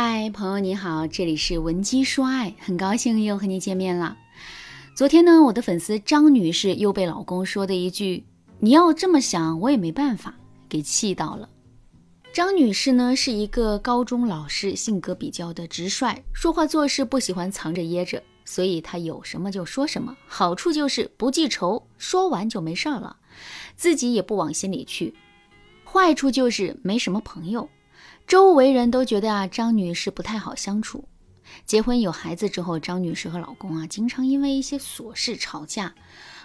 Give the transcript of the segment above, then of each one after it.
嗨，朋友你好，这里是文姬说爱，很高兴又和你见面了。昨天呢，我的粉丝张女士又被老公说的一句“你要这么想，我也没办法”给气到了。张女士呢是一个高中老师，性格比较的直率，说话做事不喜欢藏着掖着，所以她有什么就说什么。好处就是不记仇，说完就没事儿了，自己也不往心里去。坏处就是没什么朋友。周围人都觉得啊，张女士不太好相处。结婚有孩子之后，张女士和老公啊，经常因为一些琐事吵架。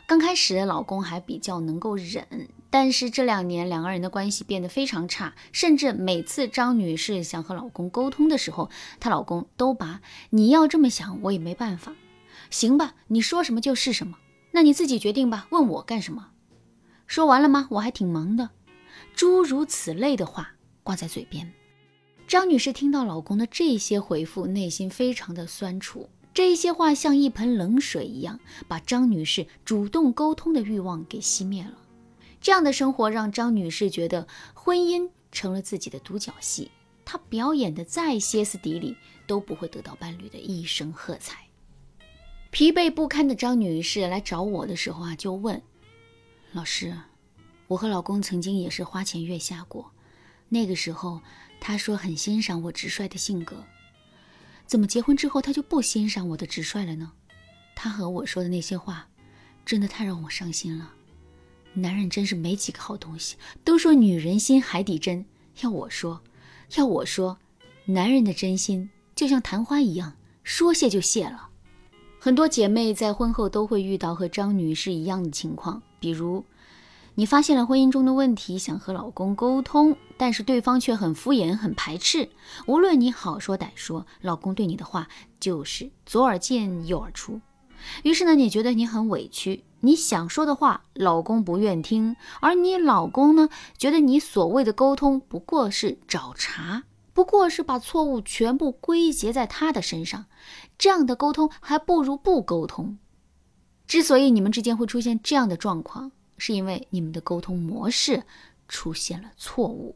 刚开始，老公还比较能够忍，但是这两年两个人的关系变得非常差，甚至每次张女士想和老公沟通的时候，她老公都把“你要这么想，我也没办法”，行吧，你说什么就是什么，那你自己决定吧，问我干什么？说完了吗？我还挺忙的，诸如此类的话挂在嘴边。张女士听到老公的这些回复，内心非常的酸楚。这些话像一盆冷水一样，把张女士主动沟通的欲望给熄灭了。这样的生活让张女士觉得婚姻成了自己的独角戏，她表演的再歇斯底里，都不会得到伴侣的一声喝彩。疲惫不堪的张女士来找我的时候啊，就问老师：“我和老公曾经也是花前月下过，那个时候。”他说很欣赏我直率的性格，怎么结婚之后他就不欣赏我的直率了呢？他和我说的那些话，真的太让我伤心了。男人真是没几个好东西，都说女人心海底针，要我说，要我说，男人的真心就像昙花一样，说谢就谢了。很多姐妹在婚后都会遇到和张女士一样的情况，比如。你发现了婚姻中的问题，想和老公沟通，但是对方却很敷衍、很排斥。无论你好说歹说，老公对你的话就是左耳进右耳出。于是呢，你觉得你很委屈，你想说的话，老公不愿听，而你老公呢，觉得你所谓的沟通不过是找茬，不过是把错误全部归结在他的身上。这样的沟通还不如不沟通。之所以你们之间会出现这样的状况，是因为你们的沟通模式出现了错误，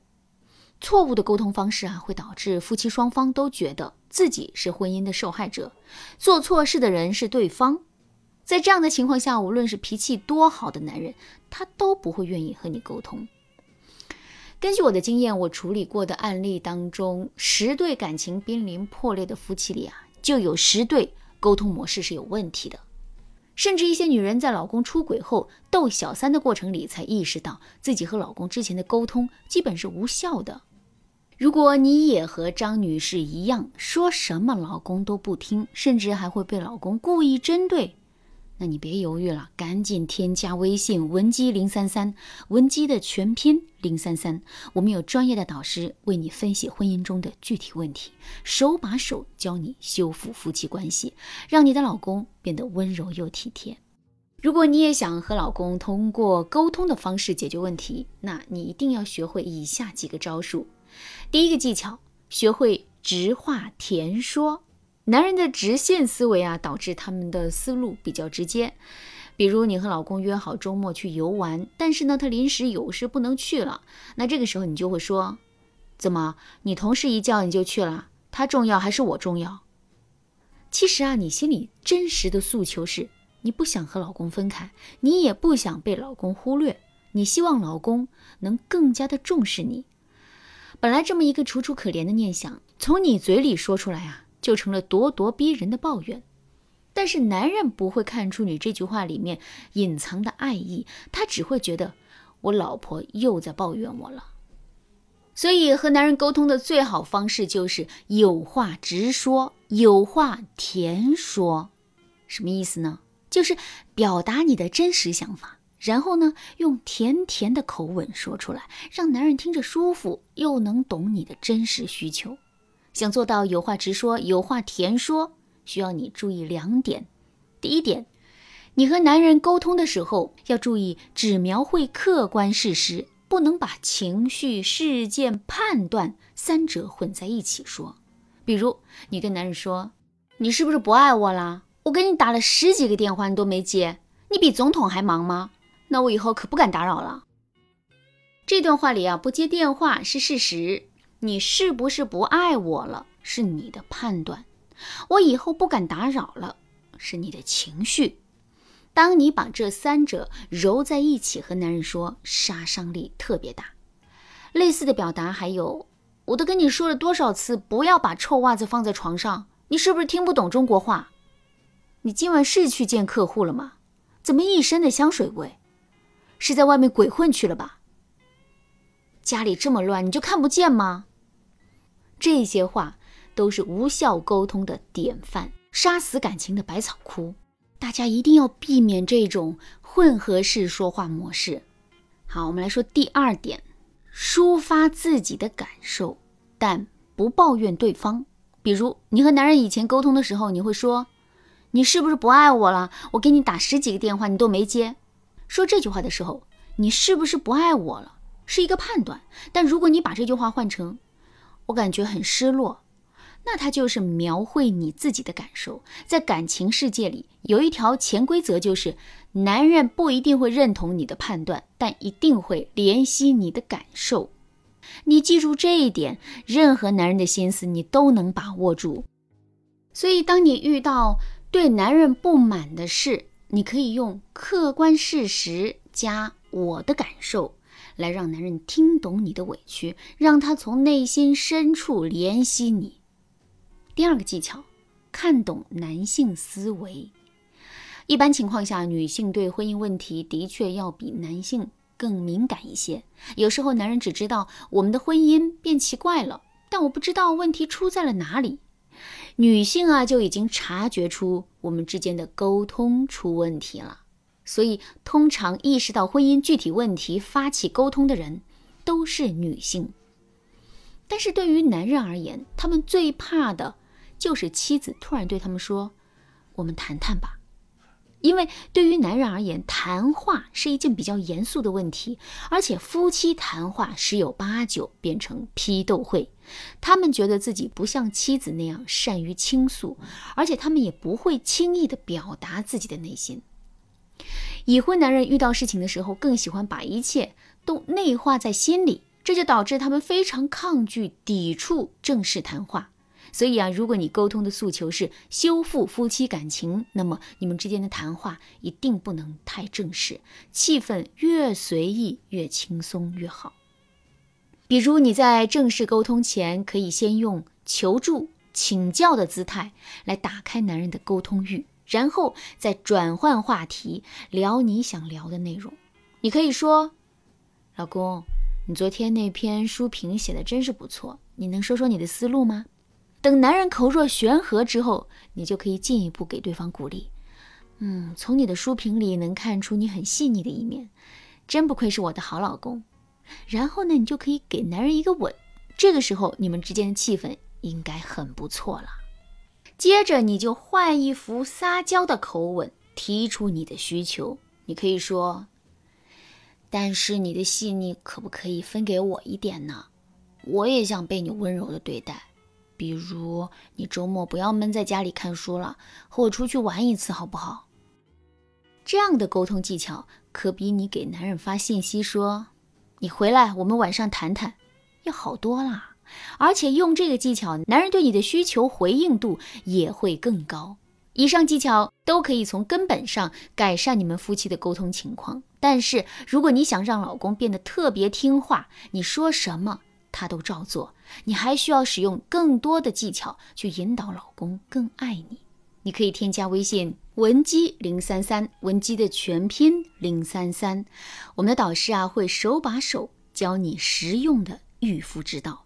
错误的沟通方式啊，会导致夫妻双方都觉得自己是婚姻的受害者，做错事的人是对方。在这样的情况下，无论是脾气多好的男人，他都不会愿意和你沟通。根据我的经验，我处理过的案例当中，十对感情濒临破裂的夫妻里啊，就有十对沟通模式是有问题的。甚至一些女人在老公出轨后斗小三的过程里，才意识到自己和老公之前的沟通基本是无效的。如果你也和张女士一样，说什么老公都不听，甚至还会被老公故意针对。那你别犹豫了，赶紧添加微信文姬零三三，文姬的全拼零三三，我们有专业的导师为你分析婚姻中的具体问题，手把手教你修复夫妻关系，让你的老公变得温柔又体贴。如果你也想和老公通过沟通的方式解决问题，那你一定要学会以下几个招数。第一个技巧，学会直话甜说。男人的直线思维啊，导致他们的思路比较直接。比如你和老公约好周末去游玩，但是呢，他临时有事不能去了。那这个时候你就会说：“怎么，你同事一叫你就去了？他重要还是我重要？”其实啊，你心里真实的诉求是你不想和老公分开，你也不想被老公忽略，你希望老公能更加的重视你。本来这么一个楚楚可怜的念想，从你嘴里说出来啊。就成了咄咄逼人的抱怨，但是男人不会看出你这句话里面隐藏的爱意，他只会觉得我老婆又在抱怨我了。所以和男人沟通的最好方式就是有话直说，有话甜说。什么意思呢？就是表达你的真实想法，然后呢用甜甜的口吻说出来，让男人听着舒服，又能懂你的真实需求。想做到有话直说、有话甜说，需要你注意两点。第一点，你和男人沟通的时候要注意只描绘客观事实，不能把情绪、事件、判断三者混在一起说。比如，你跟男人说：“你是不是不爱我啦？我给你打了十几个电话，你都没接，你比总统还忙吗？那我以后可不敢打扰了。”这段话里啊，不接电话是事实。你是不是不爱我了？是你的判断。我以后不敢打扰了，是你的情绪。当你把这三者揉在一起和男人说，杀伤力特别大。类似的表达还有，我都跟你说了多少次，不要把臭袜子放在床上。你是不是听不懂中国话？你今晚是去见客户了吗？怎么一身的香水味？是在外面鬼混去了吧？家里这么乱，你就看不见吗？这些话都是无效沟通的典范，杀死感情的百草枯。大家一定要避免这种混合式说话模式。好，我们来说第二点，抒发自己的感受，但不抱怨对方。比如，你和男人以前沟通的时候，你会说：“你是不是不爱我了？我给你打十几个电话，你都没接。”说这句话的时候，你是不是不爱我了？是一个判断。但如果你把这句话换成“我感觉很失落”，那它就是描绘你自己的感受。在感情世界里，有一条潜规则，就是男人不一定会认同你的判断，但一定会怜惜你的感受。你记住这一点，任何男人的心思你都能把握住。所以，当你遇到对男人不满的事，你可以用客观事实加我的感受，来让男人听懂你的委屈，让他从内心深处怜惜你。第二个技巧，看懂男性思维。一般情况下，女性对婚姻问题的确要比男性。更敏感一些，有时候男人只知道我们的婚姻变奇怪了，但我不知道问题出在了哪里。女性啊，就已经察觉出我们之间的沟通出问题了。所以，通常意识到婚姻具体问题、发起沟通的人都是女性。但是对于男人而言，他们最怕的就是妻子突然对他们说：“我们谈谈吧。”因为对于男人而言，谈话是一件比较严肃的问题，而且夫妻谈话十有八九变成批斗会。他们觉得自己不像妻子那样善于倾诉，而且他们也不会轻易的表达自己的内心。已婚男人遇到事情的时候，更喜欢把一切都内化在心里，这就导致他们非常抗拒、抵触正式谈话。所以啊，如果你沟通的诉求是修复夫妻感情，那么你们之间的谈话一定不能太正式，气氛越随意越轻松越好。比如你在正式沟通前，可以先用求助、请教的姿态来打开男人的沟通欲，然后再转换话题，聊你想聊的内容。你可以说：“老公，你昨天那篇书评写的真是不错，你能说说你的思路吗？”等男人口若悬河之后，你就可以进一步给对方鼓励。嗯，从你的书评里能看出你很细腻的一面，真不愧是我的好老公。然后呢，你就可以给男人一个吻。这个时候，你们之间的气氛应该很不错了。接着，你就换一副撒娇的口吻，提出你的需求。你可以说：“但是你的细腻可不可以分给我一点呢？我也想被你温柔的对待。”比如，你周末不要闷在家里看书了，和我出去玩一次，好不好？这样的沟通技巧可比你给男人发信息说“你回来，我们晚上谈谈”要好多啦。而且用这个技巧，男人对你的需求回应度也会更高。以上技巧都可以从根本上改善你们夫妻的沟通情况。但是，如果你想让老公变得特别听话，你说什么？他都照做，你还需要使用更多的技巧去引导老公更爱你。你可以添加微信文姬零三三，文姬的全拼零三三，我们的导师啊会手把手教你实用的驭夫之道，